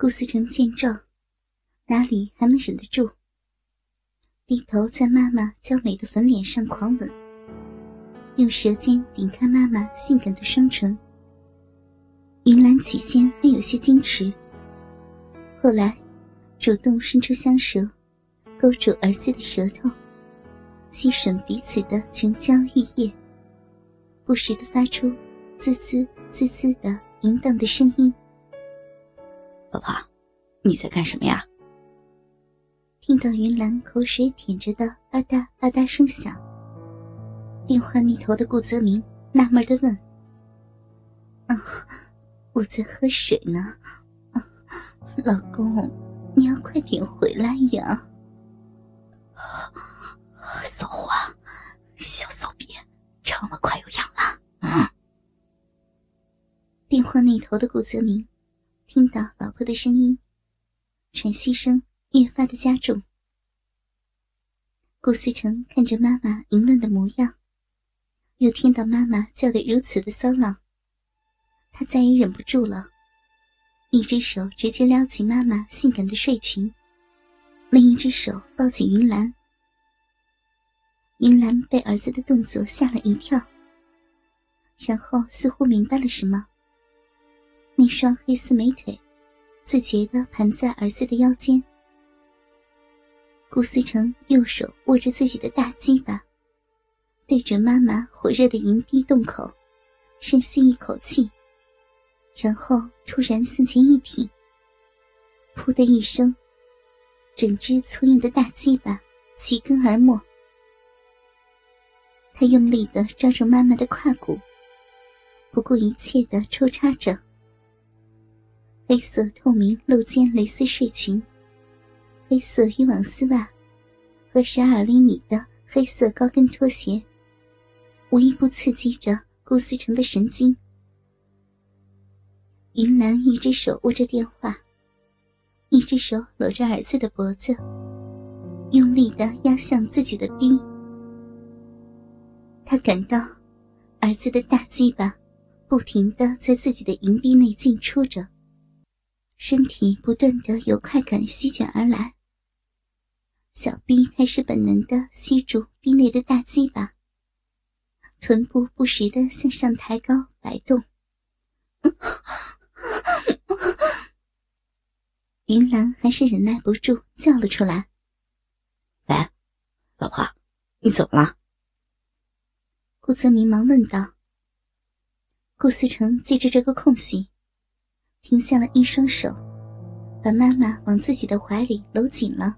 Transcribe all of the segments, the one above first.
顾思成见状，哪里还能忍得住？低头在妈妈娇美的粉脸上狂吻，用舌尖顶开妈妈性感的双唇。云兰起先还有些矜持，后来主动伸出香舌，勾住儿子的舌头，吸吮彼此的琼浆玉液，不时的发出滋滋滋滋的淫荡的声音。老婆，你在干什么呀？听到云兰口水舔着的吧嗒吧嗒声响，电话那头的顾泽明纳闷的问：“啊，我在喝水呢，啊，老公，你要快点回来呀！”骚话，小骚逼，这么快有痒了？嗯。电话那头的顾泽明。听到老婆的声音，喘息声越发的加重。顾思成看着妈妈淫乱的模样，又听到妈妈叫得如此的骚浪，他再也忍不住了，一只手直接撩起妈妈性感的睡裙，另一只手抱紧云兰。云兰被儿子的动作吓了一跳，然后似乎明白了什么。那双黑丝美腿，自觉地盘在儿子的腰间。顾思成右手握着自己的大鸡巴，对准妈妈火热的银币洞口，深吸一口气，然后突然向前一挺，噗的一声，整只粗硬的大鸡巴齐根而没。他用力地抓住妈妈的胯骨，不顾一切地抽插着。黑色透明露肩蕾丝睡裙，黑色渔网丝袜，和十二厘米的黑色高跟拖鞋，无一不刺激着顾思成的神经。云兰一只手握着电话，一只手搂着儿子的脖子，用力的压向自己的逼。他感到儿子的大鸡巴不停的在自己的银币内进出着。身体不断的有快感席卷而来，小臂开始本能的吸住臂内的大鸡巴，臀部不时的向上抬高摆动。云兰还是忍耐不住叫了出来：“喂，老婆，你怎么了？”顾泽明忙问道。顾思成借着这个空隙。停下了一双手，把妈妈往自己的怀里搂紧了，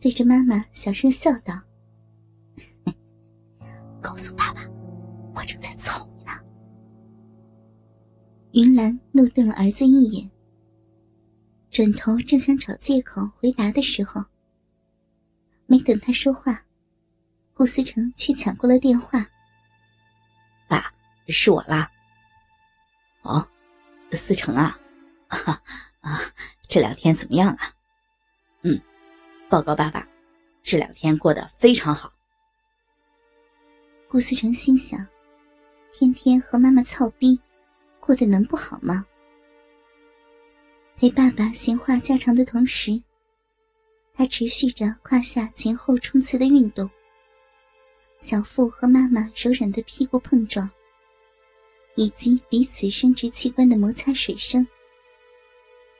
对着妈妈小声笑道：“ 告诉爸爸，我正在操你呢。”云兰怒瞪了儿子一眼，转头正想找借口回答的时候，没等他说话，顾思成却抢过了电话：“爸，是我啦。”哦。思成啊，啊，这两天怎么样啊？嗯，报告爸爸，这两天过得非常好。顾思成心想，天天和妈妈操逼，过得能不好吗？陪爸爸闲话家常的同时，他持续着胯下前后冲刺的运动，小腹和妈妈柔软的屁股碰撞。以及彼此生殖器官的摩擦水声，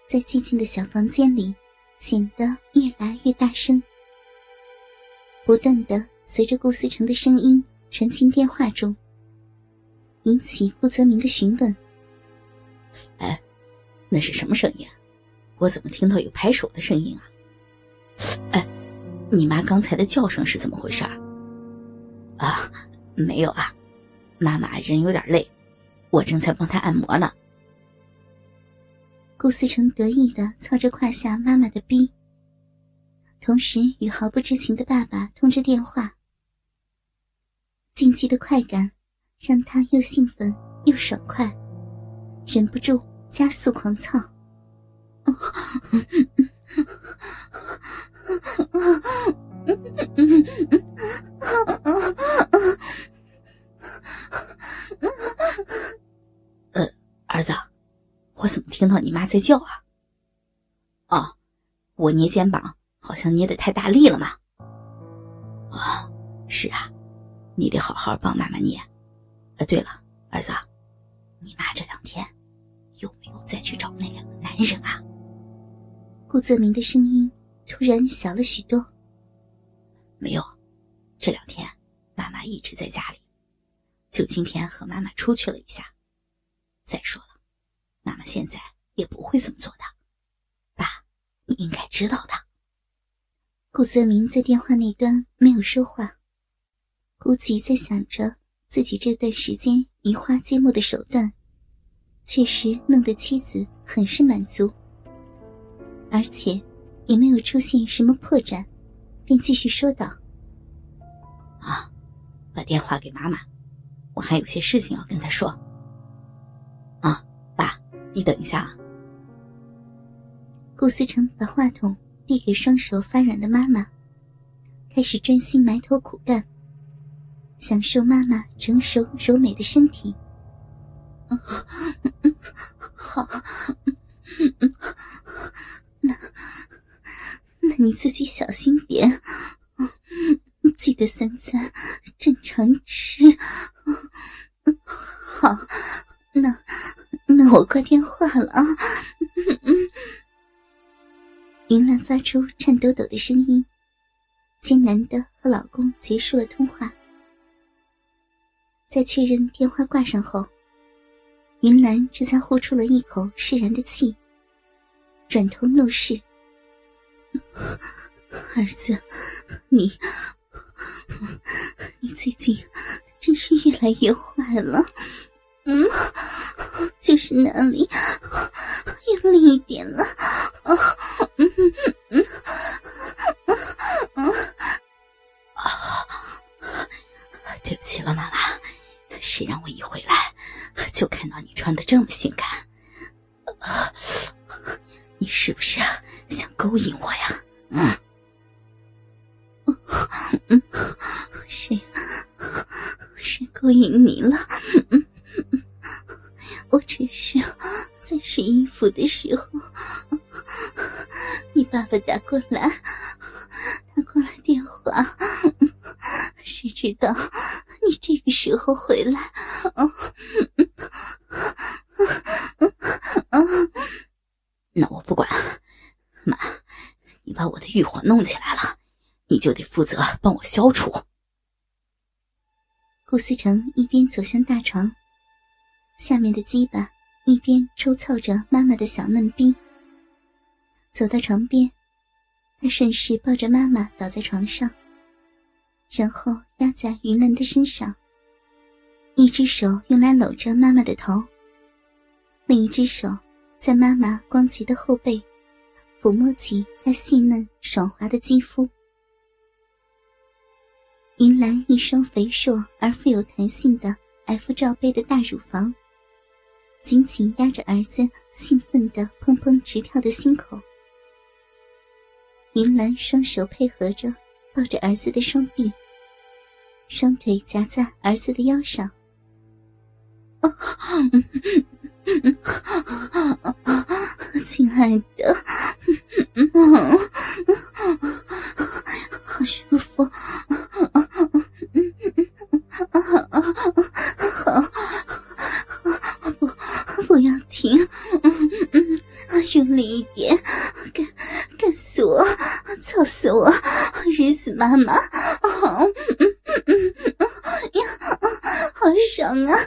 在寂静的小房间里显得越来越大声，不断的随着顾思成的声音传进电话中，引起顾泽明的询问：“哎，那是什么声音？我怎么听到有拍手的声音啊？哎，你妈刚才的叫声是怎么回事？啊，没有啊，妈妈人有点累。”我正在帮他按摩呢。顾思成得意的操着胯下妈妈的逼，同时与毫不知情的爸爸通着电话。禁忌的快感让他又兴奋又爽快，忍不住加速狂操。听到你妈在叫啊？哦，我捏肩膀好像捏的太大力了嘛。啊，是啊，你得好好帮妈妈捏。啊，对了，儿子，你妈这两天有没有再去找那两个男人啊？顾泽明的声音突然小了许多。没有，这两天妈妈一直在家里，就今天和妈妈出去了一下。再说了，妈妈现在也不会这么做的。爸，你应该知道的。顾泽明在电话那端没有说话，估计在想着自己这段时间移花接木的手段，确实弄得妻子很是满足。而且，也没有出现什么破绽，便继续说道：“啊，把电话给妈妈，我还有些事情要跟她说。啊，爸，你等一下啊。”顾思成把话筒递给双手发软的妈妈，开始专心埋头苦干，享受妈妈成熟柔美的身体。好。那，那你自己小心点，记得三餐正常吃。好，那那我挂电话了啊。云兰发出颤抖抖的声音，艰难的和老公结束了通话。在确认电话挂上后，云兰这才呼出了一口释然的气。转头怒视，儿子，你，你最近真是越来越坏了。嗯，就是那里，用力一点了。啊，嗯嗯嗯嗯啊，对不起了，妈妈。谁让我一回来就看到你穿的这么性感？啊。你是不是想勾引我呀？嗯，嗯，谁谁勾引你了？嗯我只是在试衣服的时候，你爸爸打过来，打过来电话，谁知道你这个时候回来？嗯嗯嗯。那我不管，妈，你把我的欲火弄起来了，你就得负责帮我消除。顾思成一边走向大床，下面的鸡巴一边抽操着妈妈的小嫩逼。走到床边，他顺势抱着妈妈倒在床上，然后压在云兰的身上，一只手用来搂着妈妈的头，另一只手。在妈妈光洁的后背，抚摸起她细嫩爽滑的肌肤。云兰一双肥硕而富有弹性的 F 罩杯的大乳房，紧紧压着儿子兴奋的砰砰直跳的心口。云兰双手配合着抱着儿子的双臂，双腿夹在儿子的腰上。亲爱的，好舒服，妈妈，好、嗯，嗯嗯嗯，呀，好爽啊！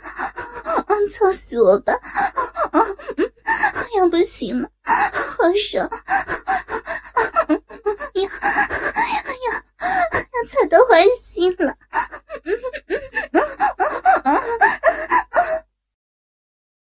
啊，操死我吧！啊，嗯，要不行了，好爽！